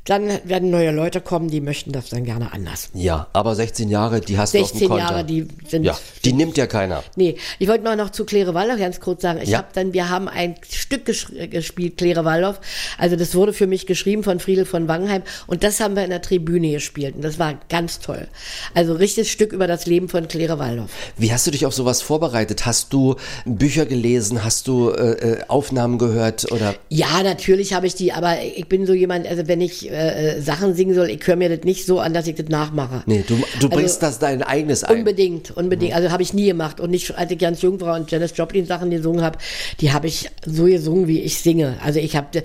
[SPEAKER 2] dann werden neue Leute kommen, die möchten das dann gerne anders.
[SPEAKER 1] Ja, aber 16 Jahre, die hast du auf dem
[SPEAKER 2] 16
[SPEAKER 1] Konter.
[SPEAKER 2] Jahre, die sind
[SPEAKER 1] Ja, die nimmt ja keiner.
[SPEAKER 2] Nee, ich wollte mal noch zu Claire Waller ganz kurz sagen. Ich
[SPEAKER 1] Ja.
[SPEAKER 2] habe dann, wir haben ein Stück ges gespielt, Claire Waldorf. Also das wurde für mich geschrieben von Friedel von Wangenheim und das haben wir in der Tribüne gespielt und das war ganz toll. Also richtiges Stück über das Leben von Claire Waldorf.
[SPEAKER 1] Wie hast du dich auf sowas vorbereitet? Hast du Bücher gelesen? Hast du äh, äh Aufnahmen gehört oder?
[SPEAKER 2] Ja, natürlich habe ich die, aber ich bin so jemand, also wenn ich äh, äh Sachen singen soll, ich höre mir das nicht so an, dass ich das nachmache.
[SPEAKER 1] Nee, du, du bringst also, das dein eigenes
[SPEAKER 2] ein. Unbedingt, unbedingt. Mhm. Also habe ich nie gemacht und nicht, als ich ganz jung war und Janis Joplin Sachen gesungen habe, die habe ich so gesungen, wie ich singe. Also ich habe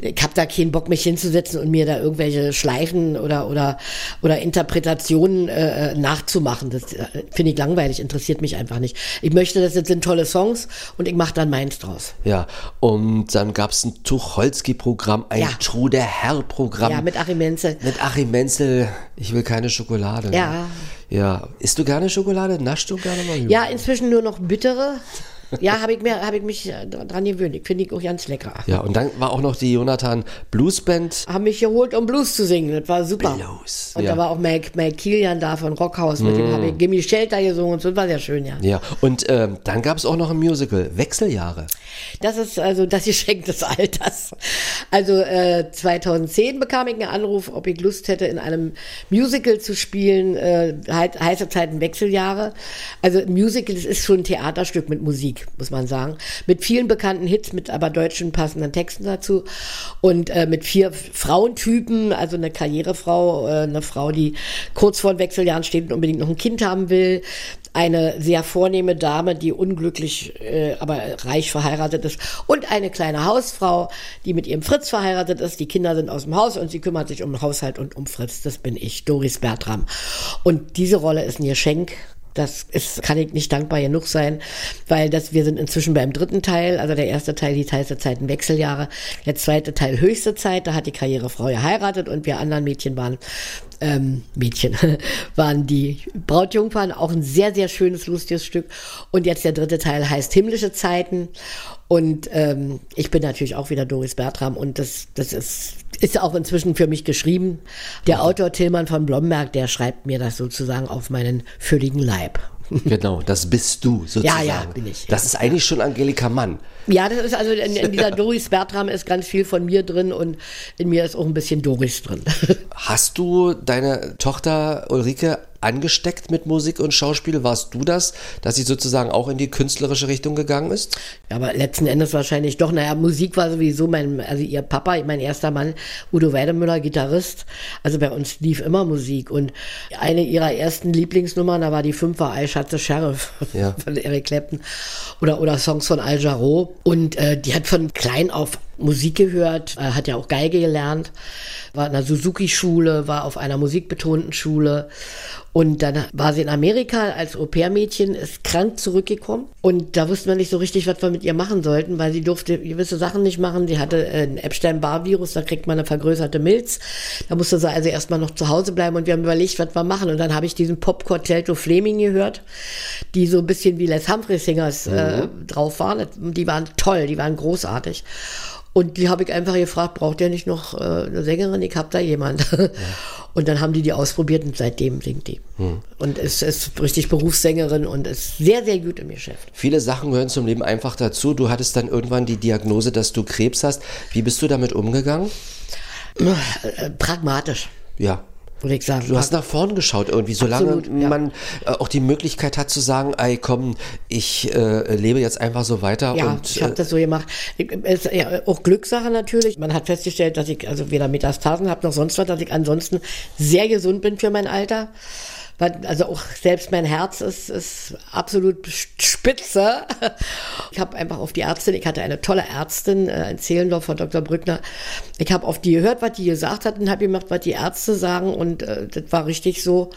[SPEAKER 2] ich hab da keinen Bock, mich hinzusetzen und mir da irgendwelche Schleifen oder oder oder Interpretationen äh, äh nachzumachen. Das finde ich langweilig, interessiert mich einfach nicht. Ich möchte, das sind tolle Songs und ich mache dann meins draus.
[SPEAKER 1] Ja, und dann gab es ein Tucholsky-Programm, ein ja. Trude Herr-Programm.
[SPEAKER 2] Ja, mit Achim Menzel.
[SPEAKER 1] Mit Achim Menzel, ich will keine Schokolade.
[SPEAKER 2] Ja.
[SPEAKER 1] Ja. Isst du gerne Schokolade? Naschst du gerne mal?
[SPEAKER 2] Ja, inzwischen nur noch bittere. Ja, habe ich, mir, hab ich mich äh, dran gewöhnt. Finde ich auch ganz lecker.
[SPEAKER 1] Ja, und dann war auch noch die Jonathan Blues Band.
[SPEAKER 2] Haben mich geholt, um Blues zu singen. Das war super. Blues. Und ja. da war auch Mike, Mike Kilian da von Rockhaus. Mit mm. dem habe ich Gimme Shelter gesungen und so. Das war sehr schön, ja.
[SPEAKER 1] Ja, und ähm, dann gab es auch noch ein Musical, Wechseljahre.
[SPEAKER 2] Das ist also das Geschenk des Alters. Also äh, 2010 bekam ich einen Anruf, ob ich Lust hätte, in einem Musical zu spielen. Äh, heiße Zeiten Wechseljahre. Also Musical, das ist schon ein Theaterstück mit Musik. Musik, muss man sagen. Mit vielen bekannten Hits, mit aber deutschen passenden Texten dazu. Und äh, mit vier Frauentypen, also eine Karrierefrau, äh, eine Frau, die kurz vor den Wechseljahren steht und unbedingt noch ein Kind haben will, eine sehr vornehme Dame, die unglücklich, äh, aber reich verheiratet ist und eine kleine Hausfrau, die mit ihrem Fritz verheiratet ist. Die Kinder sind aus dem Haus und sie kümmert sich um den Haushalt und um Fritz. Das bin ich, Doris Bertram. Und diese Rolle ist ein Geschenk das ist, kann ich nicht dankbar genug sein, weil das, wir sind inzwischen beim dritten Teil, also der erste Teil hieß heiße Zeiten Wechseljahre, der zweite Teil höchste Zeit, da hat die Karrierefrau geheiratet und wir anderen Mädchen waren ähm, Mädchen waren die Brautjungfern, auch ein sehr, sehr schönes, lustiges Stück. Und jetzt der dritte Teil heißt Himmlische Zeiten. Und ähm, ich bin natürlich auch wieder Doris Bertram und das, das ist, ist auch inzwischen für mich geschrieben. Der Autor Tillmann von Blomberg, der schreibt mir das sozusagen auf meinen fülligen Leib.
[SPEAKER 1] Genau, das bist du sozusagen.
[SPEAKER 2] Ja, ja, bin ich.
[SPEAKER 1] Das ist eigentlich schon Angelika Mann.
[SPEAKER 2] Ja, das ist also in, in dieser Doris Bertram ist ganz viel von mir drin und in mir ist auch ein bisschen Doris drin.
[SPEAKER 1] Hast du deine Tochter Ulrike angesteckt mit Musik und Schauspiel? Warst du das, dass sie sozusagen auch in die künstlerische Richtung gegangen ist?
[SPEAKER 2] Ja, aber letzten Endes wahrscheinlich doch. Naja, Musik war sowieso mein, also ihr Papa, mein erster Mann, Udo Weidemüller, Gitarrist. Also bei uns lief immer Musik und eine ihrer ersten Lieblingsnummern, da war die Fünfer Ei Schatze Sheriff ja. von Eric Clapton oder, oder Songs von Al Jarreau. Und äh, die hat von klein auf Musik gehört, äh, hat ja auch Geige gelernt, war in einer Suzuki-Schule, war auf einer musikbetonten Schule und dann war sie in Amerika als Au-pair-Mädchen, ist krank zurückgekommen. Und da wussten wir nicht so richtig, was wir mit ihr machen sollten, weil sie durfte gewisse Sachen nicht machen. Sie hatte äh, ein Epstein-Barr-Virus, da kriegt man eine vergrößerte Milz. Da musste sie also erstmal noch zu Hause bleiben und wir haben überlegt, was wir machen. Und dann habe ich diesen Pop-Quartetto Fleming gehört, die so ein bisschen wie Les Humphrey Singers äh, mhm. drauf waren. Die waren toll, die waren großartig. Und die habe ich einfach gefragt, braucht ihr nicht noch äh, eine Sängerin? Ich habe da jemand. Ja. Und dann haben die die ausprobiert und seitdem singt die. Hm. Und ist, ist richtig Berufssängerin und ist sehr, sehr gut im Geschäft.
[SPEAKER 1] Viele Sachen gehören zum Leben einfach dazu. Du hattest dann irgendwann die Diagnose, dass du Krebs hast. Wie bist du damit umgegangen?
[SPEAKER 2] Äh, pragmatisch.
[SPEAKER 1] Ja
[SPEAKER 2] würde ich sagen.
[SPEAKER 1] Du hast nach vorn geschaut irgendwie, solange Absolut, ja. man äh, auch die Möglichkeit hat zu sagen, ey komm, ich äh, lebe jetzt einfach so weiter.
[SPEAKER 2] Ja,
[SPEAKER 1] und,
[SPEAKER 2] ich habe äh, das so gemacht. Ist ja auch Glückssache natürlich. Man hat festgestellt, dass ich also weder Metastasen habe noch sonst was, dass ich ansonsten sehr gesund bin für mein Alter also auch selbst mein Herz ist, ist absolut spitze. Ich habe einfach auf die Ärztin, ich hatte eine tolle Ärztin äh, in Zehlendorf von Dr. Brückner. Ich habe auf die gehört, was die gesagt hat und habe gemacht, was die Ärzte sagen und äh, das war richtig so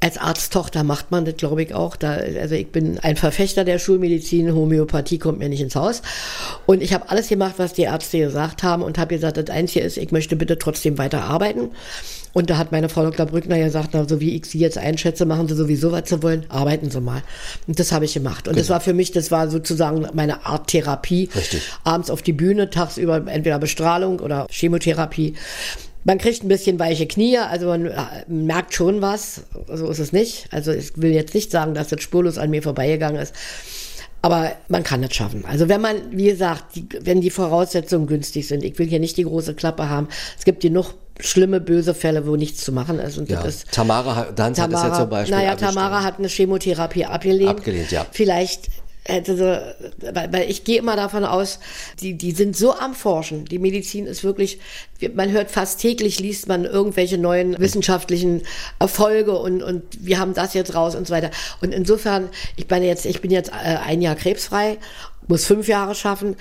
[SPEAKER 2] als Arzttochter macht man das, glaube ich, auch. Da, also ich bin ein Verfechter der Schulmedizin, Homöopathie kommt mir nicht ins Haus. Und ich habe alles gemacht, was die Ärzte gesagt haben und habe gesagt, das Einzige ist, ich möchte bitte trotzdem weiter arbeiten. Und da hat meine Frau Dr. Brückner gesagt, na, so wie ich Sie jetzt einschätze, machen Sie sowieso, was Sie wollen, arbeiten Sie mal. Und das habe ich gemacht. Und genau. das war für mich, das war sozusagen meine Art Therapie.
[SPEAKER 1] Richtig.
[SPEAKER 2] Abends auf die Bühne, tagsüber entweder Bestrahlung oder Chemotherapie. Man kriegt ein bisschen weiche Knie, also man äh, merkt schon was, so ist es nicht. Also ich will jetzt nicht sagen, dass das spurlos an mir vorbeigegangen ist. Aber man kann es schaffen. Also wenn man, wie gesagt, die, wenn die Voraussetzungen günstig sind, ich will hier nicht die große Klappe haben. Es gibt genug schlimme, böse Fälle, wo nichts zu machen ist. Und
[SPEAKER 1] Ja.
[SPEAKER 2] das ist
[SPEAKER 1] Tamara Danz hat das ja zum Beispiel
[SPEAKER 2] Naja. Tamara hat eine Chemotherapie abgelehnt.
[SPEAKER 1] Abgelehnt, ja.
[SPEAKER 2] Vielleicht hätte weil, weil ich gehe immer davon aus, die, die sind so am Forschen. Die Medizin ist wirklich, man hört fast täglich, liest man irgendwelche neuen wissenschaftlichen Erfolge und, und wir haben das jetzt raus und so weiter. Und insofern, ich bin jetzt, ich bin jetzt äh, ein Jahr krebsfrei, muss fünf Jahre schaffen.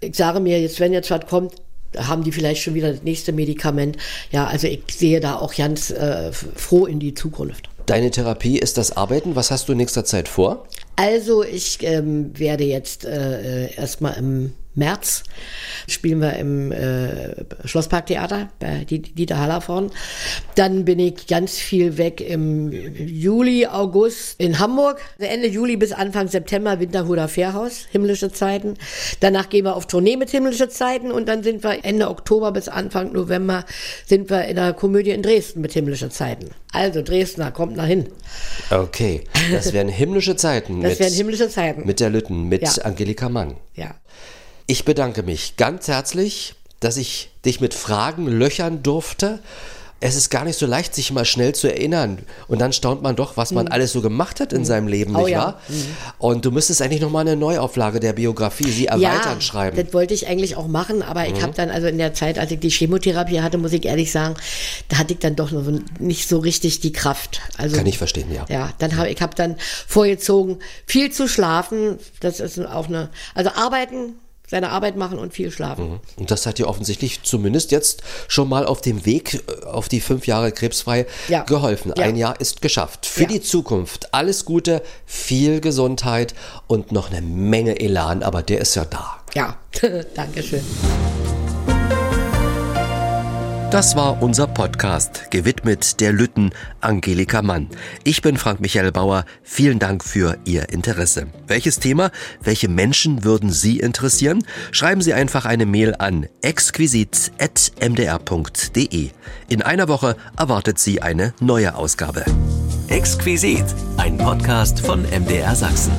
[SPEAKER 2] Ich sage mir, jetzt, wenn jetzt was kommt, haben die vielleicht schon wieder das nächste Medikament. Ja, also ich sehe da auch ganz äh, froh in die Zukunft.
[SPEAKER 1] Deine Therapie ist das Arbeiten. Was hast du in nächster Zeit vor?
[SPEAKER 2] Also ich ähm, werde jetzt äh, erstmal im März spielen wir im äh, Schlossparktheater bei Di- Dieter Hallervorn. Dann bin ich ganz viel weg im Juli, August in Hamburg. Ende Juli bis Anfang September Winterhuder Fährhaus, himmlische Zeiten. Danach gehen wir auf Tournee mit himmlische Zeiten und dann sind wir Ende Oktober bis Anfang November sind wir in der Komödie in Dresden mit himmlische Zeiten. Also Dresdner, kommt nach hin.
[SPEAKER 1] Okay, das wären himmlische Zeiten.
[SPEAKER 2] Das
[SPEAKER 1] mit,
[SPEAKER 2] wären himmlische Zeiten.
[SPEAKER 1] Mit der Lütten, mit
[SPEAKER 2] Ja.
[SPEAKER 1] Angelika Mann.
[SPEAKER 2] ja.
[SPEAKER 1] Ich bedanke mich ganz herzlich, dass ich dich mit Fragen löchern durfte. Es ist gar nicht so leicht, sich mal schnell zu erinnern. Und dann staunt man doch, was man alles so gemacht hat in seinem Leben,
[SPEAKER 2] Oh
[SPEAKER 1] nicht
[SPEAKER 2] ja.
[SPEAKER 1] wahr? Und du müsstest eigentlich nochmal eine Neuauflage der Biografie, sie erweitern schreiben. Mhm.
[SPEAKER 2] Das wollte ich eigentlich auch machen, aber ich habe dann also in der Zeit, als ich die Chemotherapie hatte, muss ich ehrlich sagen, da hatte ich dann doch noch nicht so richtig die Kraft. Also
[SPEAKER 1] Kann ich verstehen, ja.
[SPEAKER 2] Ja, dann habe ich habe dann vorgezogen, viel zu schlafen. Das ist auch eine, also arbeiten, seine Arbeit machen und viel schlafen.
[SPEAKER 1] Und das hat dir offensichtlich zumindest jetzt schon mal auf dem Weg äh, auf die fünf Jahre krebsfrei
[SPEAKER 2] Ja.
[SPEAKER 1] geholfen.
[SPEAKER 2] Ja.
[SPEAKER 1] Ein Jahr ist geschafft. Für
[SPEAKER 2] Ja.
[SPEAKER 1] die Zukunft alles Gute, viel Gesundheit und noch eine Menge Elan, aber der ist ja da.
[SPEAKER 2] Ja, Dankeschön.
[SPEAKER 1] Das war unser Podcast, gewidmet der Lütten Angelika Mann. Ich bin Frank Michael Bauer. Vielen Dank für Ihr Interesse. Welches Thema, welche Menschen würden Sie interessieren? Schreiben Sie einfach eine Mail an exquisit.mdr.de. In einer Woche erwartet Sie eine neue Ausgabe.
[SPEAKER 4] Exquisit, ein Podcast von MDR Sachsen.